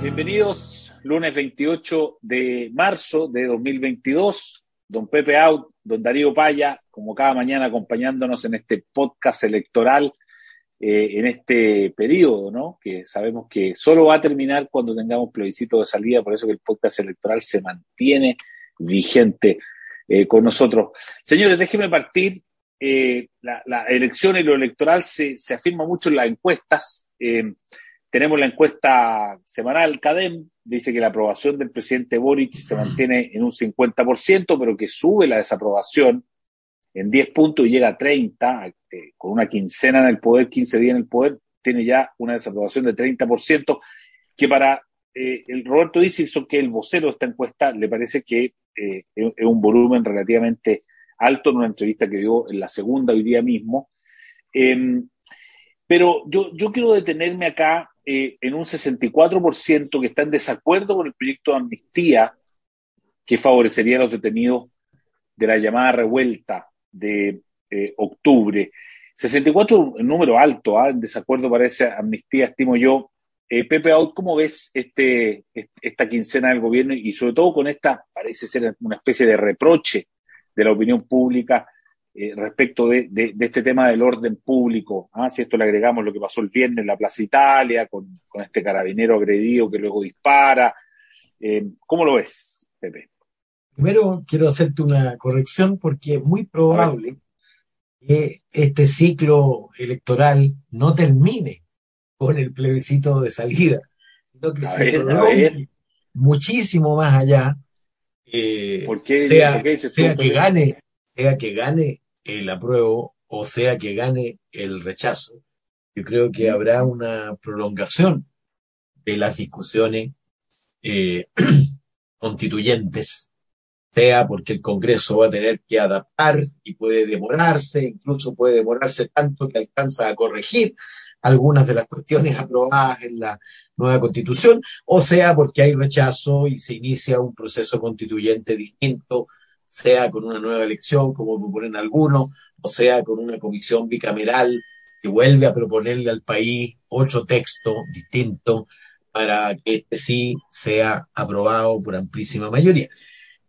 Bienvenidos, lunes 28 de marzo de 2022. Don Pepe Out, don Darío Paya, como cada mañana acompañándonos en este podcast electoral, eh, en este periodo, ¿no? Que sabemos que solo va a terminar cuando tengamos plebiscito de salida, por eso que el podcast electoral se mantiene vigente eh, con nosotros. Señores, déjenme partir. Eh, la, la, elección y lo electoral se, se afirma mucho en las encuestas. Tenemos la encuesta semanal CADEM, dice que la aprobación del presidente Boric se mantiene en un 50%, pero que sube la desaprobación en 10 puntos y llega a 30, eh, con una quincena en el poder, 15 días en el poder, tiene ya una desaprobación de 30%, que para eh, el Roberto Dickinson, que es el vocero de esta encuesta, le parece que eh, es un volumen relativamente alto en una entrevista que dio en la segunda hoy día mismo. Em, pero yo, yo quiero detenerme acá eh, en un 64% que está en desacuerdo con el proyecto de amnistía que favorecería a los detenidos de la llamada revuelta de eh, octubre. 64 un número alto, ¿ah? en desacuerdo para esa amnistía, estimo yo. Eh, Pepe ¿cómo ves este, esta quincena del gobierno y sobre todo con esta, parece ser una especie de reproche de la opinión pública eh, respecto de, de, de, este tema del orden público. ¿ah? Si esto le agregamos lo que pasó el viernes en la Plaza Italia, con, con este carabinero agredido que luego dispara. Eh, ¿Cómo lo ves, Pepe? Primero quiero hacerte una corrección porque es muy probable que este ciclo electoral no termine con el plebiscito de salida, sino que a se ver, muchísimo más allá. Eh, ¿Por qué, sea, ¿por qué sea que gane, sea que gane el apruebo o sea que gane el rechazo, yo creo que habrá una prolongación de las discusiones eh, constituyentes, sea porque el Congreso va a tener que adaptar y puede demorarse, incluso puede demorarse tanto que alcanza a corregir algunas de las cuestiones aprobadas en la nueva constitución, o sea porque hay rechazo y se inicia un proceso constituyente distinto sea con una nueva elección, como proponen algunos, o sea con una comisión bicameral que vuelve a proponerle al país otro texto distinto para que este sí sea aprobado por amplísima mayoría.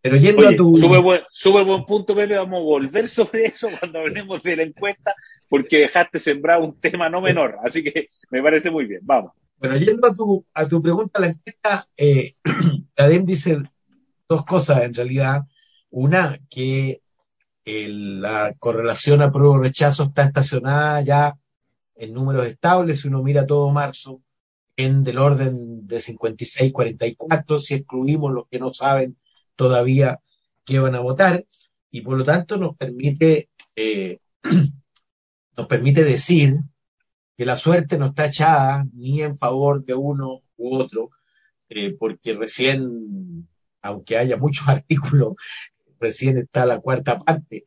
Pero yendo Oye, a tu... Súper buen, super buen punto, Pepe. Vamos a volver sobre eso cuando hablemos de la encuesta, porque dejaste sembrar un tema no menor. Así que me parece muy bien. Vamos. Bueno, yendo a tu, a tu pregunta, la encuesta, eh, Cadem dice dos cosas en realidad. Una, que la correlación apruebo-rechazo está estacionada ya en números estables, si uno mira todo marzo, en del orden de 56-44, si excluimos los que no saben todavía qué van a votar, y por lo tanto nos permite, eh, nos permite decir que la suerte no está echada ni en favor de uno u otro, eh, porque recién, aunque haya muchos artículos recién está la cuarta parte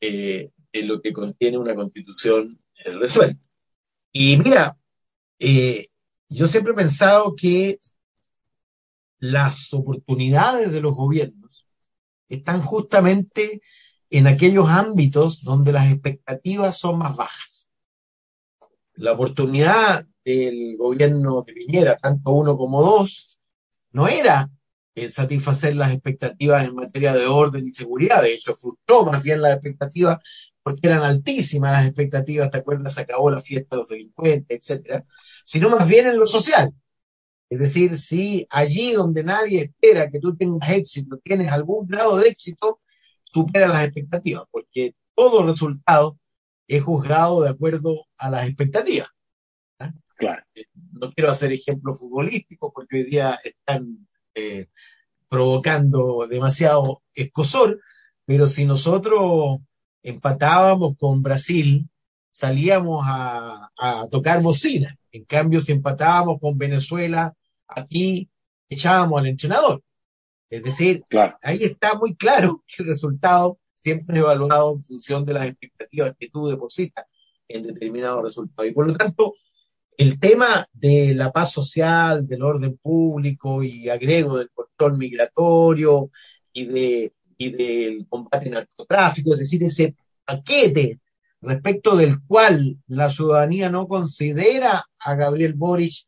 eh, en lo que contiene una constitución eh, resuelta. Y mira, eh, yo siempre he pensado que las oportunidades de los gobiernos están justamente en aquellos ámbitos donde las expectativas son más bajas. La oportunidad del gobierno de Piñera, tanto uno como dos, no era eh, satisfacer las expectativas en materia de orden y seguridad. De hecho, frustró más bien las expectativas porque eran altísimas las expectativas, ¿te acuerdas? Se acabó la fiesta de los delincuentes, etcétera, sino más bien en lo social. Es decir, si allí donde nadie espera que tú tengas éxito, tienes algún grado de éxito, supera las expectativas, porque todo resultado es juzgado de acuerdo a las expectativas. ¿ah? Claro. No quiero hacer ejemplos futbolísticos porque hoy día están eh, provocando demasiado escosor, pero si nosotros empatábamos con Brasil, salíamos a, a, tocar bocina. En cambio, si empatábamos con Venezuela, aquí echábamos al entrenador. Es decir, claro. ahí está muy claro que el resultado siempre es evaluado en función de las expectativas que tú depositas en determinado resultado. Y por lo tanto, el tema de la paz social, del orden público y agrego del control migratorio y, de, y del combate al narcotráfico, es decir, ese paquete respecto del cual la ciudadanía no considera a Gabriel Boric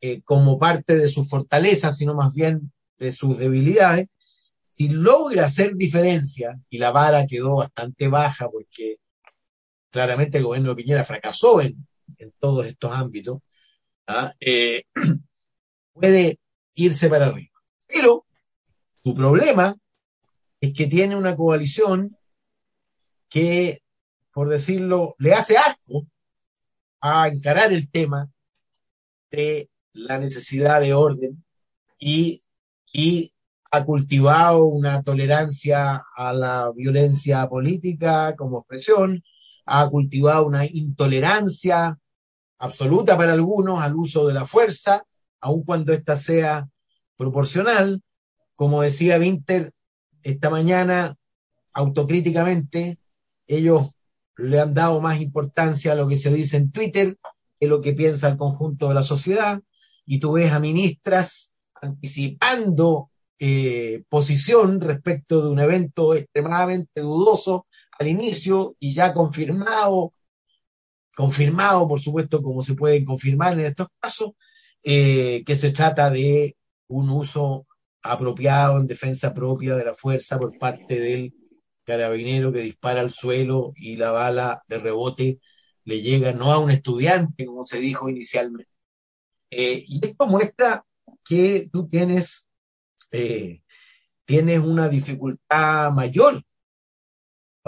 eh, como parte de sus fortalezas, sino más bien de sus debilidades, si logra hacer diferencia, y la vara quedó bastante baja porque claramente el gobierno de Piñera fracasó en, en todos estos ámbitos, ¿ah? eh, puede irse para arriba. Pero su problema es que tiene una coalición que, por decirlo, le hace asco a encarar el tema de la necesidad de orden y, y ha cultivado una tolerancia a la violencia política como expresión, ha cultivado una intolerancia absoluta para algunos al uso de la fuerza, aun cuando ésta sea proporcional. Como decía Winter esta mañana, autocríticamente, ellos le han dado más importancia a lo que se dice en Twitter que lo que piensa el conjunto de la sociedad, y tú ves a ministras anticipando eh, posición respecto de un evento extremadamente dudoso al inicio y ya confirmado, confirmado por supuesto como se pueden confirmar en estos casos, eh, que se trata de un uso apropiado en defensa propia de la fuerza por parte del carabinero que dispara al suelo y la bala de rebote le llega no a un estudiante, como se dijo inicialmente. Eh, y esto muestra que tú tienes, eh, tienes una dificultad mayor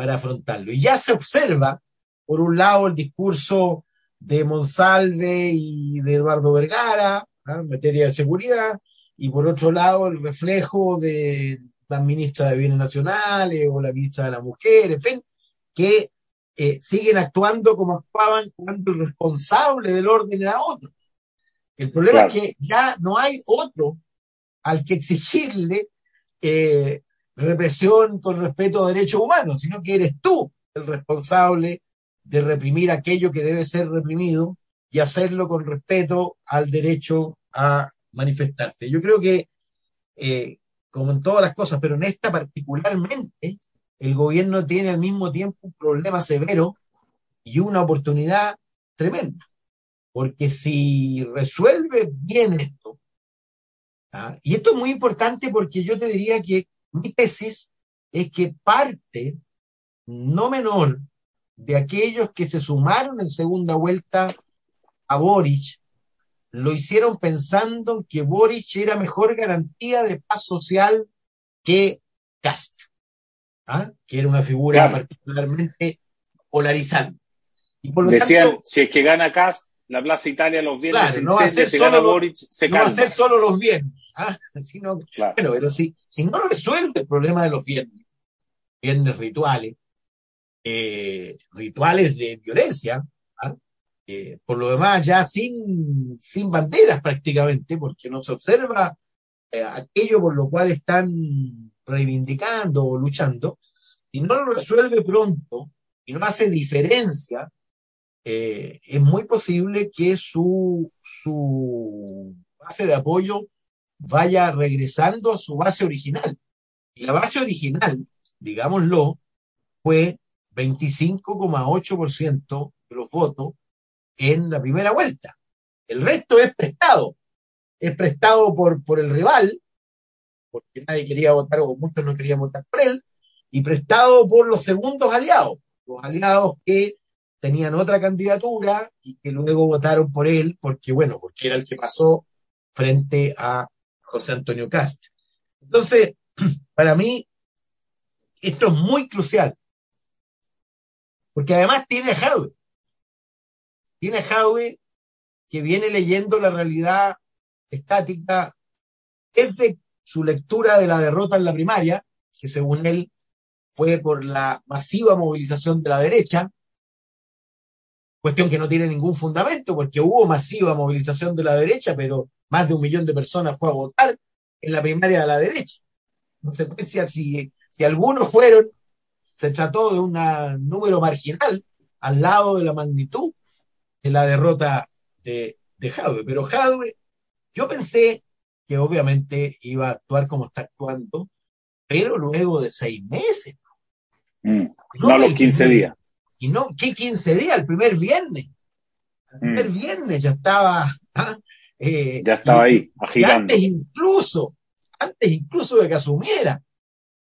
para afrontarlo. Y ya se observa, por un lado, el discurso de Monsalve y de Eduardo Vergara ¿ah? en materia de seguridad, y por otro lado, el reflejo de la ministra de Bienes Nacionales o la ministra de la Mujer, en fin, que eh, siguen actuando como actuaban cuando el responsable del orden era otro. El problema es que ya no hay otro al que exigirle eh, represión con respeto a derechos humanos, sino que eres tú el responsable de reprimir aquello que debe ser reprimido y hacerlo con respeto al derecho a manifestarse. Yo creo que, eh, como en todas las cosas, pero en esta particularmente, el gobierno tiene al mismo tiempo un problema severo y una oportunidad tremenda. Porque si resuelve bien esto, ¿ah? y esto es muy importante porque yo te diría que mi tesis es que parte no menor de aquellos que se sumaron en segunda vuelta a Boric, lo hicieron pensando que Boric era mejor garantía de paz social que Cast. ¿ah? que era una figura particularmente polarizante. Y por lo Decían, si es que gana Cast, la Plaza Italia los viernes, no va a ser solo Boric, se no va a ser solo los viernes, ¿ah? Sino, bueno, pero si, si no resuelve el problema de los viernes, viernes rituales, eh, rituales de violencia, ¿ah? eh, por lo demás ya sin, sin banderas prácticamente, porque no se observa eh, aquello por lo cual están reivindicando o luchando, y no lo resuelve pronto y no hace diferencia, eh, es muy posible que su, su base de apoyo vaya regresando a su base original. Y la base original, digámoslo, fue 25,8% de los votos en la primera vuelta. El resto es prestado. Es prestado por, por el rival, porque nadie quería votar o muchos no querían votar por él, y prestado por los segundos aliados, los aliados que tenían otra candidatura y que luego votaron por él, porque bueno, porque era el que pasó frente a José Antonio Cast. Entonces, para mí, esto es muy crucial, porque además tiene a Tiene a que viene leyendo la realidad estática desde su lectura de la derrota en la primaria, que según él fue por la masiva movilización de la derecha, cuestión que no tiene ningún fundamento, porque hubo masiva movilización de la derecha, pero más de un millón de personas fue a votar en la primaria de la derecha. En consecuencia, si, si algunos fueron, se trató de un número marginal al lado de la magnitud de la derrota de, de Jadwe. Pero Jadwe, yo pensé que obviamente iba a actuar como está actuando, pero luego de seis meses. Mm, no, los 15 días. Y no, ¿qué 15 días? El primer viernes. El primer mm. viernes ya estaba, ¿ah? Eh, ya estaba ahí, agitando. antes incluso, antes incluso de que asumiera,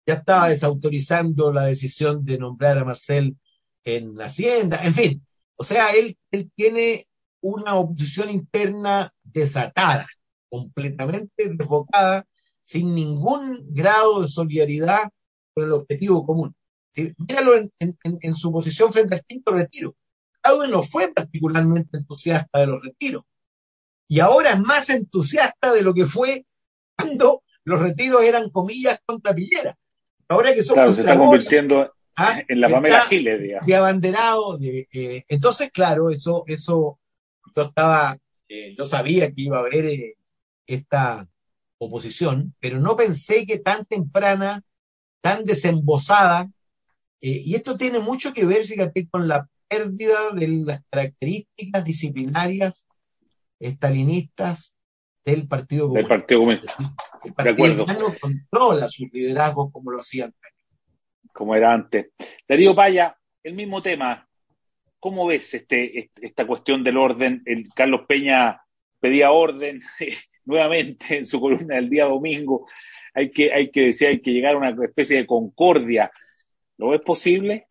ya estaba desautorizando la decisión de nombrar a Marcel en Hacienda, en fin. O sea, él, él tiene una oposición interna desatada, completamente desbocada, sin ningún grado de solidaridad con el objetivo común. Míralo en, en, su posición frente al quinto retiro. Claudio no fue particularmente entusiasta de los retiros. Y ahora es más entusiasta de lo que fue cuando los retiros eran comillas contra Pillera. Ahora que son claro, se está convirtiendo ¿ah? en la Pamela Giles, digamos. De abanderado. De, eh, entonces, claro, eso, eso yo estaba, eh, yo sabía que iba a haber eh, esta oposición, pero no pensé que tan temprana, tan desembosada, y esto tiene mucho que ver, fíjate, con la pérdida de las características disciplinarias estalinistas del Partido Comunista. Del Partido Comunista. El Partido no controla sus liderazgos como lo hacían. Como era antes. Darío Paya, el mismo tema. ¿Cómo ves este, esta cuestión del orden? El Carlos Peña pedía orden nuevamente en su columna del día domingo. Hay que, hay que decir, hay que llegar a una especie de concordia. ¿Lo ves posible?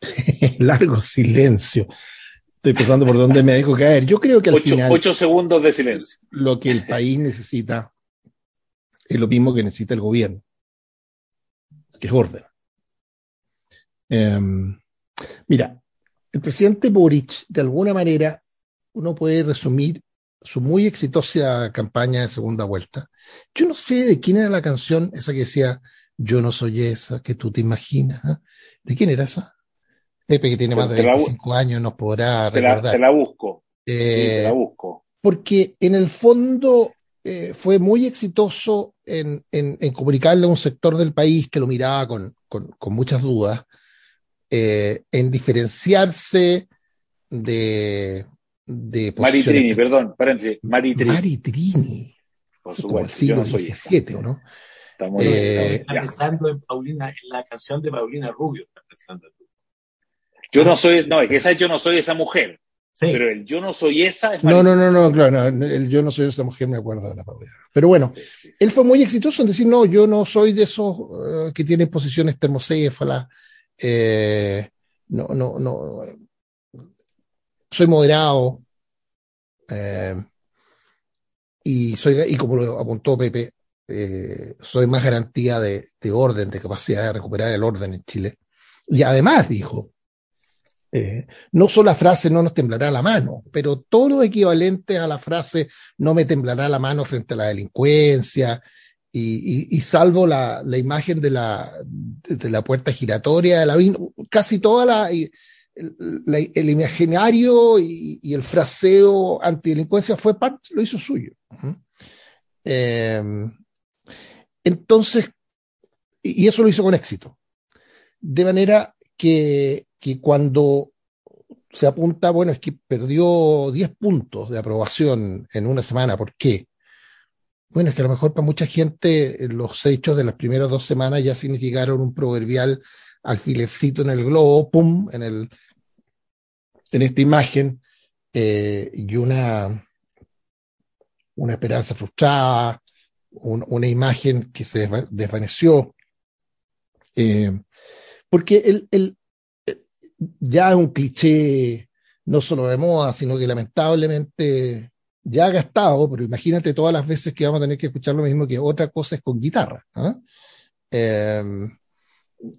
largo silencio. Estoy pensando por dónde me dejo caer. Yo creo que al final. Ocho segundos de silencio. Lo que el país necesita es lo mismo que necesita el gobierno, que es orden. Em, mira, el presidente Boric, de alguna manera, uno puede resumir su muy exitosa campaña de segunda vuelta. Yo no sé de quién era la canción, esa que decía, yo no soy esa que tú te imaginas. ¿ah? ¿De quién era esa? Pepe, que tiene más de 25 años, nos podrá recordar. te la busco. te la eh, busco. Porque en el fondo eh, fue muy exitoso en, comunicarle a un sector del país que lo miraba con, muchas dudas, eh, en diferenciarse de, de Maritrini, perdón, paréntesis, Maritrini. Maritrini. Por supuesto, como el siglo XVII, ¿no? Estamos, está pensando en Paulina, en la canción de Paulina Rubio, está pensando yo no soy, no, es que esa yo no soy esa mujer. Pero el yo no soy esa es No, no, no, no, claro, el yo no soy esa mujer, me acuerdo de la palabra. Pero bueno, él fue muy exitoso en decir, no, yo no soy de esos eh, que tienen posiciones termocéfalas, eh, no, no, no, soy moderado, eh, y soy, y como lo apuntó Pepe, soy más garantía de, de orden, de capacidad de recuperar el orden en Chile. Y además dijo, eh, no solo la frase no nos temblará la mano, pero todo lo equivalente a la frase no me temblará la mano frente a la delincuencia, y, salvo la, imagen de la, de la puerta giratoria de la casi toda la, el imaginario y, el fraseo antidelincuencia fue parte, lo hizo suyo. Em, entonces, y eso lo hizo con éxito. De manera que que cuando se apunta, bueno, es que perdió 10 puntos de aprobación en una semana. ¿Por qué? Bueno, es que a lo mejor para mucha gente los hechos de las primeras dos semanas ya significaron un proverbial alfilercito en el globo, pum, en, el, en esta imagen, eh, y una, una esperanza frustrada, una imagen que se desvaneció. Eh, porque el, el, ya es un cliché no solo de moda, sino que lamentablemente ya ha gastado, pero imagínate todas las veces que vamos a tener que escuchar lo mismo que otra cosa es con guitarra. ¿ah?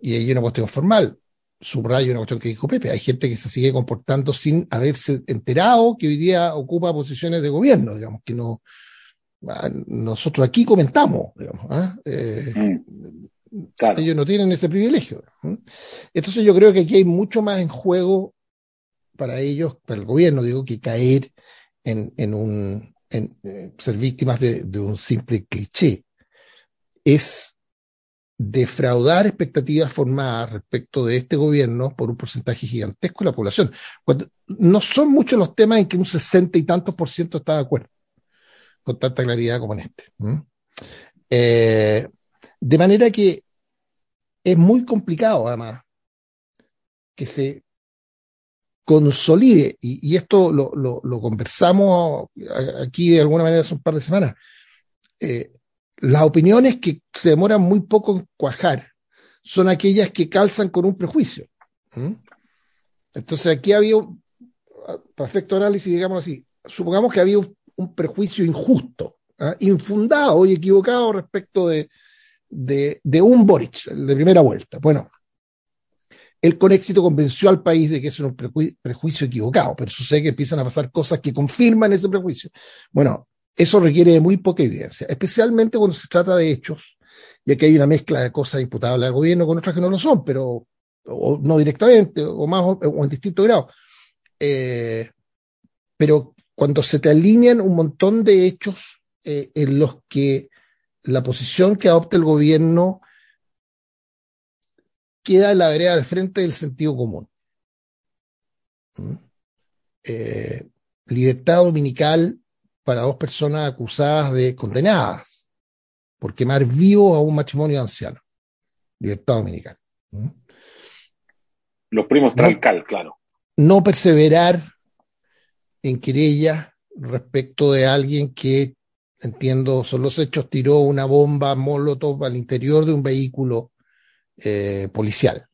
Y hay una cuestión formal, subrayo una cuestión que dijo Pepe, hay gente que se sigue comportando sin haberse enterado que hoy día ocupa posiciones de gobierno, digamos, que no, ah, nosotros aquí comentamos, digamos, ¿ah? eh, mm. Ellos no tienen ese privilegio. Entonces yo creo que aquí hay mucho más en juego para ellos, para el gobierno, digo, que caer en, un, en, eh, ser víctimas de, un simple cliché. Es defraudar expectativas formadas respecto de este gobierno por un porcentaje gigantesco de la población. no son muchos los temas en que un sesenta y tantos por ciento está de acuerdo, con tanta claridad como en este. Eh, de manera que es muy complicado, además, que se consolide, y, esto lo, lo, conversamos aquí de alguna manera hace un par de semanas, eh, las opiniones que se demoran muy poco en cuajar son aquellas que calzan con un prejuicio. Entonces aquí había, para efecto análisis, digamos así, supongamos que había un, prejuicio injusto, ¿ah? infundado y equivocado respecto de, un Boric, de primera vuelta. Bueno, él con éxito convenció al país de que es un prejuicio equivocado, pero sucede que empiezan a pasar cosas que confirman ese prejuicio. Bueno, eso requiere de muy poca evidencia, especialmente cuando se trata de hechos, ya que hay una mezcla de cosas imputables al gobierno con otras que no lo son, pero no directamente, o más o, en distinto grado. Eh, pero cuando se te alinean un montón de hechos eh, en los que la posición que adopta el gobierno queda en la vereda al frente del sentido común. ¿Mm? Eh, libertad dominical para dos personas acusadas de condenadas por quemar vivo a un matrimonio anciano. Libertad dominical. ¿Mm? Los primos Tralcal, claro. No perseverar en querella respecto de alguien que, entiendo, son los hechos, tiró una bomba molotov al interior de un vehículo eh, policial.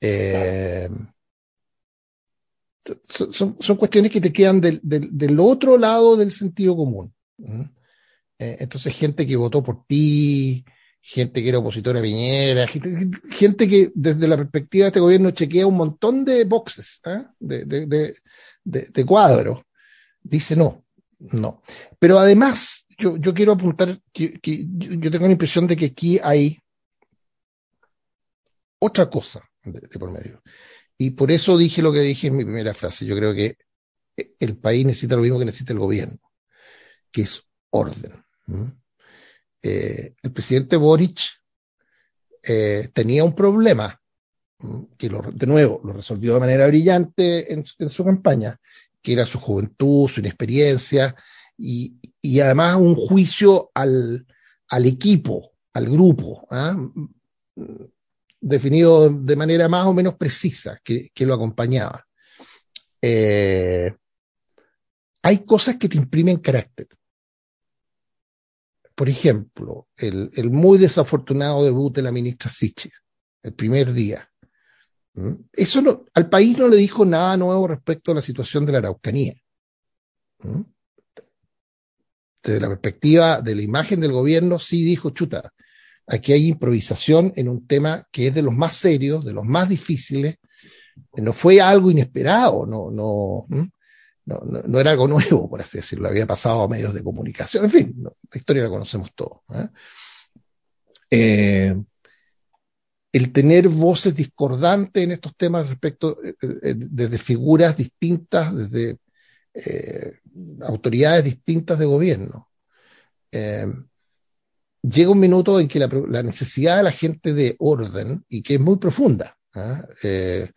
Eh, son, son, cuestiones que te quedan del, del, otro lado del sentido común. Eh, entonces, gente que votó por ti, gente que era opositora a Piñera, gente, que desde la perspectiva de este gobierno chequea un montón de boxes, de, de, de, cuadros, dice no, no. Pero además, yo, yo quiero apuntar que, que yo tengo la impresión de que aquí hay otra cosa de, por medio. Y por eso dije lo que dije en mi primera frase. Yo creo que el país necesita lo mismo que necesita el gobierno, que es orden. Eh, el presidente Boric eh, tenía un problema, que de nuevo lo resolvió de manera brillante en, su campaña, que era su juventud, su inexperiencia y, y además un juicio al, al equipo, al grupo. ¿ah? Definido de manera más o menos precisa que, lo acompañaba. Eh, hay cosas que te imprimen carácter. Por ejemplo, el, muy desafortunado debut de la ministra Siche, el primer día. ¿Mm? Eso no, al país no le dijo nada nuevo respecto a la situación de la Araucanía. ¿Mm? Desde la perspectiva de la imagen del gobierno, sí dijo, chuta, Aquí hay improvisación en un tema que es de los más serios, de los más difíciles. No fue algo inesperado, no, no, no, no, era algo nuevo, por así decirlo. Había pasado a medios de comunicación. En fin, la historia la conocemos todos. ¿eh? Eh, el tener voces discordantes en estos temas respecto, eh, desde figuras distintas, desde autoridades distintas de gobierno llega un minuto en que la, necesidad de la gente de orden, y que es muy profunda, ¿ah? eh,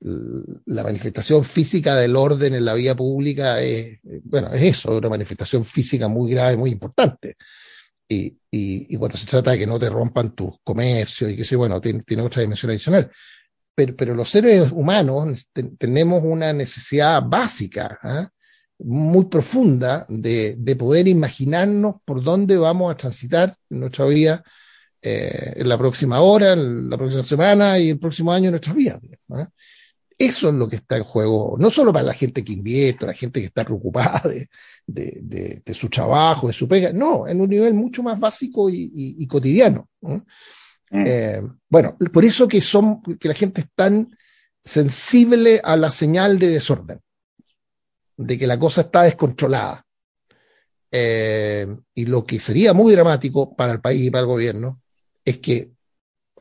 la manifestación física del orden en la vía pública es, bueno, es eso, una manifestación física muy grave, muy importante. Y, y, cuando se trata de que no te rompan tus comercios y que sé, bueno, tiene, tiene otra dimensión adicional. Pero, pero los seres humanos tenemos una necesidad básica ¿ah? Muy profunda de, de, poder imaginarnos por dónde vamos a transitar en nuestra vida eh, en la próxima hora, en la próxima semana y el próximo año en nuestras vidas. Eso es lo que está en juego, no solo para la gente que invierte, la gente que está preocupada de, de, de, su trabajo, de su pega, no, en un nivel mucho más básico y, y, cotidiano. Mm. Eh, bueno, por eso que, son, que la gente es tan sensible a la señal de desorden de que la cosa está descontrolada. Eh, y lo que sería muy dramático para el país y para el gobierno es que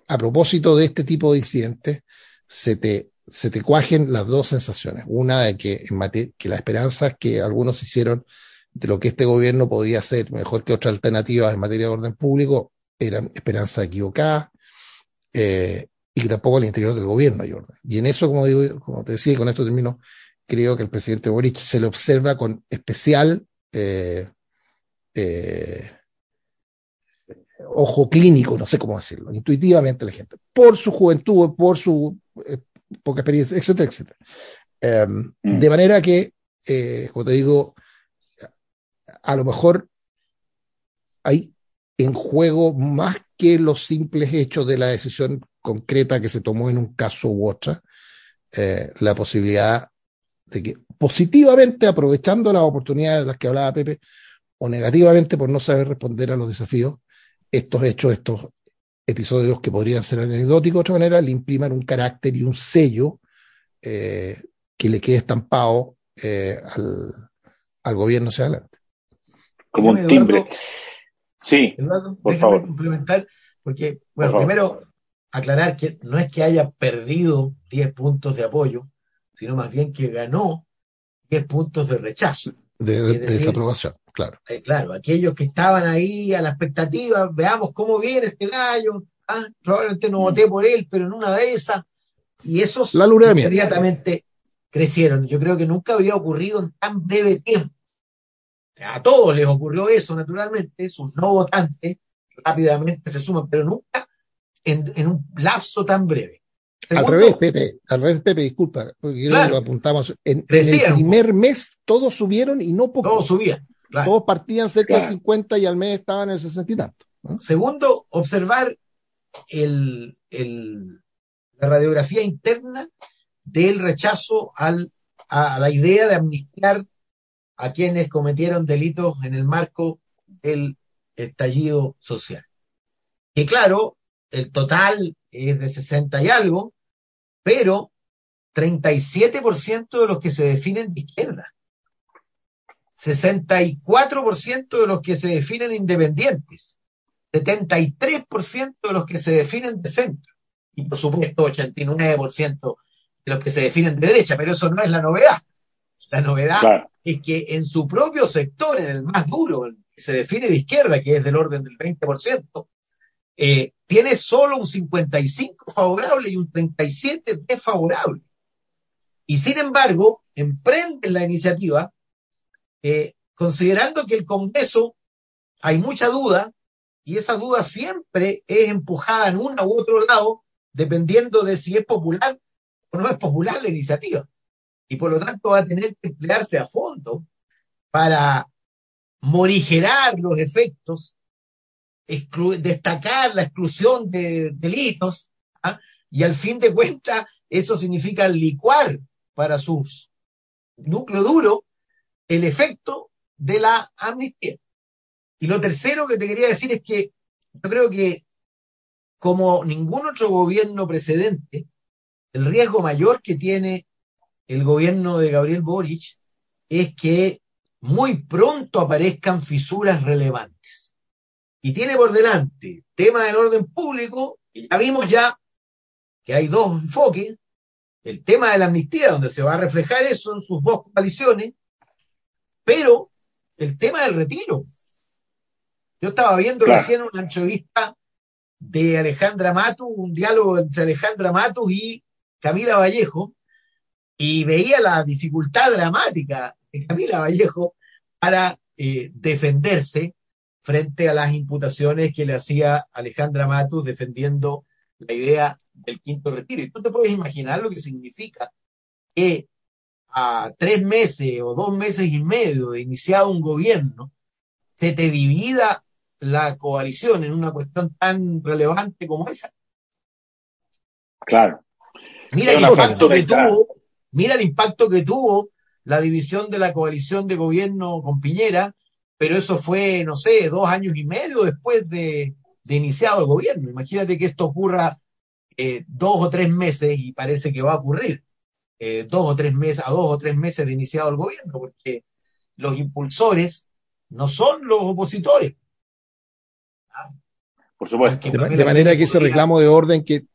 a propósito de este tipo de incidentes se te, se te cuajen las dos sensaciones. Una de que, en que las esperanzas que algunos hicieron de lo que este gobierno podía hacer mejor que otras alternativas en materia de orden público eran esperanzas equivocadas eh, y que tampoco al interior del gobierno hay orden. Y en eso, como, digo, como te decía, y con esto termino, creo que el presidente Boric se le observa con especial eh, eh, ojo clínico, no sé cómo decirlo, intuitivamente la gente, por su juventud, por su, eh, poca experiencia, etcétera, etcétera. Em, mm. De manera que, como te digo, a lo mejor hay en juego más que los simples hechos de la decisión concreta que se tomó en un caso u otra, eh, la posibilidad de que positivamente, aprovechando las oportunidades de las que hablaba Pepe, o negativamente por no saber responder a los desafíos, estos hechos, estos episodios que podrían ser anecdóticos de otra manera, le impriman un carácter y un sello eh, que le quede estampado eh, al, al, gobierno hacia adelante. Como un timbre. Sí, por favor. complementar, porque, bueno, primero aclarar que no es que haya perdido 10 puntos de apoyo, sino más bien que ganó 10 puntos de rechazo. De, desaprobación, claro. Eh, claro, aquellos que estaban ahí a la expectativa, veamos cómo viene este gallo, ah, probablemente no voté por él, pero en una de esas, y esos la inmediatamente crecieron. Yo creo que nunca había ocurrido en tan breve tiempo. A todos les ocurrió eso, naturalmente, sus no votantes rápidamente se suman, pero nunca en, un lapso tan breve. Al revés, Pepe, al revés, Pepe, disculpa, porque lo apuntamos. En, el primer mes todos subieron y no poco. Todos subían. Todos partían cerca del 50 y al mes estaban en el 60 y tanto. Segundo, observar el, la radiografía interna del rechazo al, a la idea de amnistiar a quienes cometieron delitos en el marco del estallido social. Y claro, el total es de 60 y algo, pero 37% de los que se definen de izquierda, 64% de los que se definen independientes, 73% de los que se definen de centro, y por supuesto 89% de los que se definen de derecha, pero eso no es la novedad. La novedad es que en su propio sector, en el más duro, el que se define de izquierda, que es del orden del 20%, eh, tiene solo un 55 favorable y un 37 desfavorable. Y sin embargo, emprenden la iniciativa eh, considerando que el Congreso hay mucha duda y esa duda siempre es empujada en uno u otro lado dependiendo de si es popular o no es popular la iniciativa. Y por lo tanto va a tener que emplearse a fondo para morigerar los efectos destacar la exclusión de delitos, ¿ah? y al fin de cuentas eso significa licuar para sus núcleo duro el efecto de la amnistía. Y lo tercero que te quería decir es que yo creo que como ningún otro gobierno precedente, el riesgo mayor que tiene el gobierno de Gabriel Boric es que muy pronto aparezcan fisuras relevantes y tiene por delante tema del orden público, y ya vimos ya que hay dos enfoques, el tema de la amnistía, donde se va a reflejar eso en sus dos coaliciones, pero el tema del retiro. Yo estaba viendo recién una entrevista de Alejandra Matus, un diálogo entre Alejandra Matus y Camila Vallejo, y veía la dificultad dramática de Camila Vallejo para eh, defenderse frente a las imputaciones que le hacía Alejandra Matus defendiendo la idea del quinto retiro. Y tú te puedes imaginar lo que significa que a tres meses o dos meses y medio de iniciado un gobierno, se te divida la coalición en una cuestión tan relevante como esa. Claro. Mira el impacto que tuvo, mira el impacto que tuvo la división de la coalición de gobierno con Piñera pero eso fue, no sé, dos años y medio después de, iniciado el gobierno. Imagínate que esto ocurra eh, dos o tres meses, y parece que va a ocurrir, eh, dos o tres meses, a dos o tres meses de iniciado el gobierno, porque los impulsores no son los opositores. Por supuesto. De, manera que ese reclamo de orden que...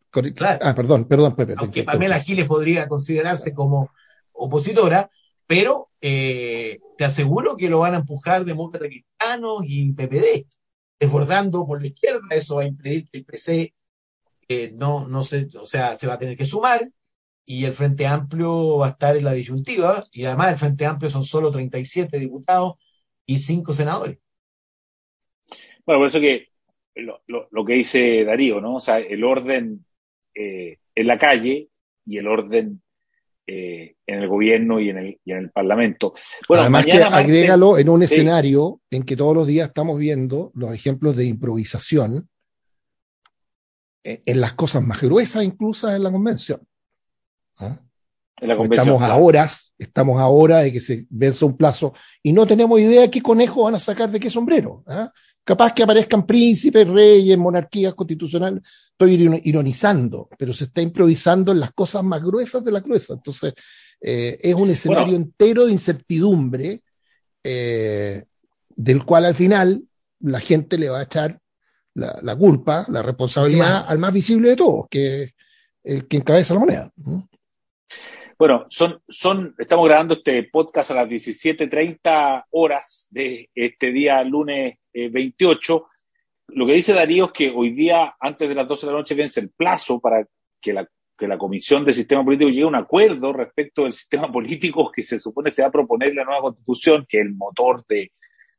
Ah, perdón, perdón, Pepe. Aunque Pamela Giles podría considerarse como opositora, pero eh, te aseguro que lo van a empujar demócratas cristianos y PPD, desbordando por la izquierda, eso va a impedir que el PC eh, no, no se, o sea, se va a tener que sumar y el Frente Amplio va a estar en la disyuntiva y además el Frente Amplio son solo 37 diputados y 5 senadores. Bueno, por eso que lo, que dice Darío, ¿no? O sea, el orden eh, en la calle y el orden eh, en el gobierno y en el, y en el Parlamento. Bueno, Además que agrégalo en un escenario en que todos los días estamos viendo los ejemplos de improvisación en, en las cosas más gruesas, incluso en la convención. ¿Ah? En la convención estamos a horas, estamos a hora de que se venza un plazo y no tenemos idea qué conejo van a sacar de qué sombrero. ¿ah? Capaz que aparezcan príncipes, reyes, monarquías constitucionales. Estoy ironizando, pero se está improvisando en las cosas más gruesas de la gruesa. Entonces, eh, es un escenario entero de incertidumbre, eh, del cual al final la gente le va a echar la, culpa, la responsabilidad al más visible de todos, que es el que encabeza la moneda. Bueno, son, son, estamos grabando este podcast a las 17.30 horas de este día lunes 28. Lo que dice Darío es que hoy día, antes de las 12 de la noche, vence el plazo para que la, que la Comisión de Sistema Político llegue a un acuerdo respecto del sistema político que se supone se va a proponer la nueva Constitución, que es el motor de,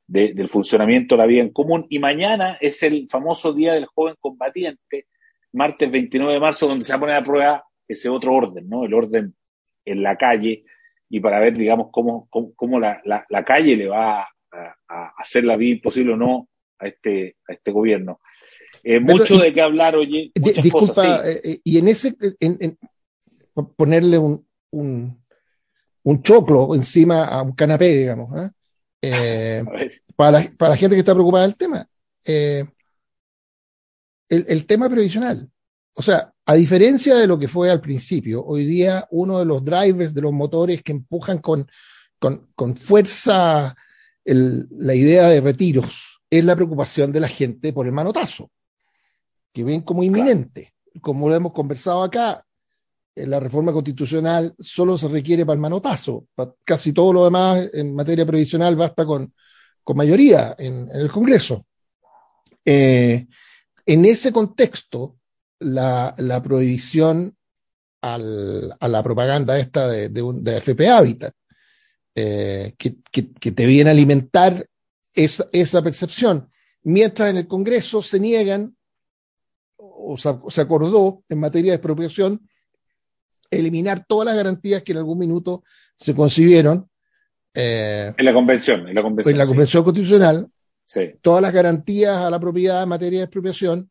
del funcionamiento de la vida en común. Y mañana es el famoso Día del Joven Combatiente, martes 29 de marzo, donde se va a poner a prueba ese otro orden, ¿no? El orden en la calle y para ver, digamos, cómo, cómo, la, la, calle le va a, hacer la vida imposible o no a este, a este gobierno. Eh, mucho de qué hablar, oye. disculpa, eh, eh, y en ese, en, ponerle un, un, un, choclo encima a un canapé, digamos, para, la, para la gente que está preocupada del tema. el, el tema previsional. O sea, a diferencia de lo que fue al principio, hoy día uno de los drivers de los motores que empujan con, con, fuerza la idea de retiros es la preocupación de la gente por el manotazo, que ven como inminente. Como lo hemos conversado acá, en la reforma constitucional solo se requiere para el manotazo. casi todo lo demás en materia previsional basta con, con mayoría en, el Congreso. Eh, en ese contexto, la, prohibición a la propaganda esta de, de, de FP Habitat, eh, que, que, que, te viene a alimentar esa, esa, percepción. Mientras en el Congreso se niegan, o se, se acordó en materia de expropiación, eliminar todas las garantías que en algún minuto se concibieron. Eh, en la convención, en la convención, en la convención constitucional, sí. todas las garantías a la propiedad en materia de expropiación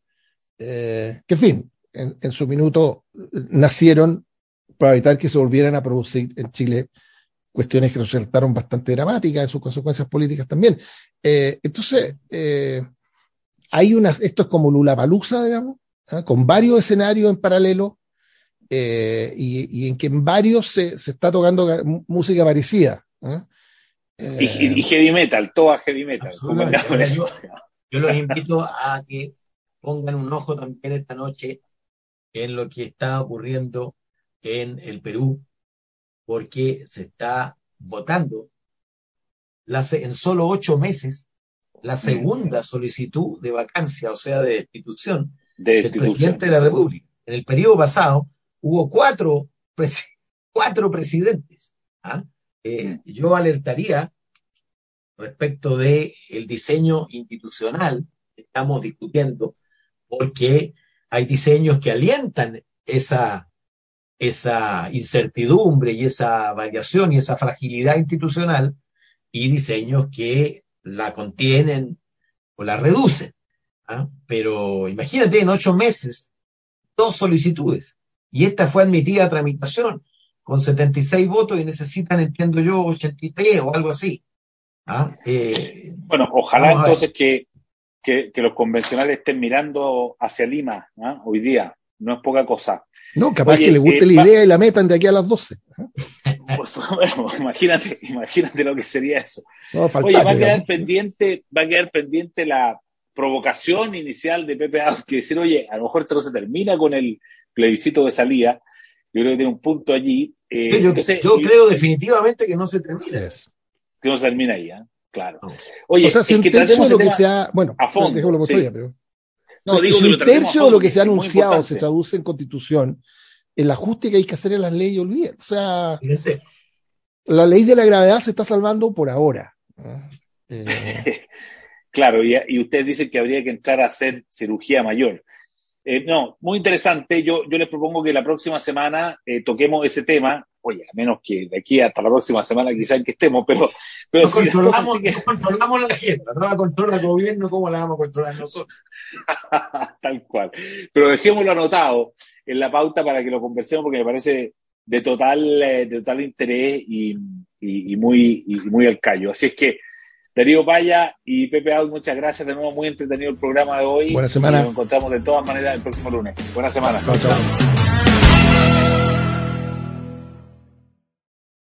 eh, que en fin, en, su minuto nacieron para evitar que se volvieran a producir en Chile cuestiones que resultaron bastante dramáticas en sus consecuencias políticas también. Eh, entonces, eh, hay unas, esto es como Lula Palusa, digamos, ¿ah? con varios escenarios en paralelo y, en que en varios se, se está tocando música parecida. ¿ah? Y, heavy metal, toda heavy metal. yo los invito a que pongan un ojo también esta noche en lo que está ocurriendo en el Perú, porque se está votando en solo ocho meses la segunda solicitud de vacancia, o sea, de destitución del presidente de la República. En el periodo pasado hubo cuatro, cuatro presidentes. ¿ah? Eh, yo alertaría respecto de el diseño institucional que estamos discutiendo porque hay diseños que alientan esa, esa incertidumbre y esa variación y esa fragilidad institucional y diseños que la contienen o la reducen. ¿ah? Pero imagínate, en ocho meses, dos solicitudes. Y esta fue admitida a tramitación con 76 votos y necesitan, entiendo yo, 83 o algo así. ¿ah? Eh, bueno, ojalá entonces que que, los convencionales estén mirando hacia Lima ¿ah? hoy día. No es poca cosa. No, capaz que le guste eh, la idea y la metan de aquí a las 12. bueno, imagínate, imagínate lo que sería eso. Oye, va a quedar pendiente, va a quedar pendiente la provocación inicial de Pepe Out, que decir, oye, a lo mejor esto no se termina con el plebiscito de salida. Yo creo que tiene un punto allí. Eh, yo, creo definitivamente que no se termina. eso. Que no se termina ahí, ¿eh? Claro. Oye, o sea, si tercio de lo que se ha, bueno, a fondo, pero, no, digo si un tercio de lo que se ha anunciado se traduce en constitución, el ajuste que hay que hacer en las leyes, olvide. O sea, la ley de la gravedad se está salvando por ahora. Eh, claro, y, y usted dice que habría que entrar a hacer cirugía mayor. Eh, no, muy interesante. Yo, yo les propongo que la próxima semana eh, toquemos ese tema. Oye, a menos que de aquí hasta la próxima semana quizás que estemos, pero, pero no, controlamos, que... controlamos la agenda, no la controla el gobierno, ¿cómo la vamos a controlar nosotros? Tal cual. Pero dejémoslo anotado en la pauta para que lo conversemos porque me parece de total, eh, de total interés y, y, y muy, y muy al callo. Así es que Darío Paya y Pepe Out, muchas gracias. De nuevo, muy entretenido el programa de hoy. Buena semana. nos encontramos de todas maneras el próximo lunes. Buena semana. Chao, chao.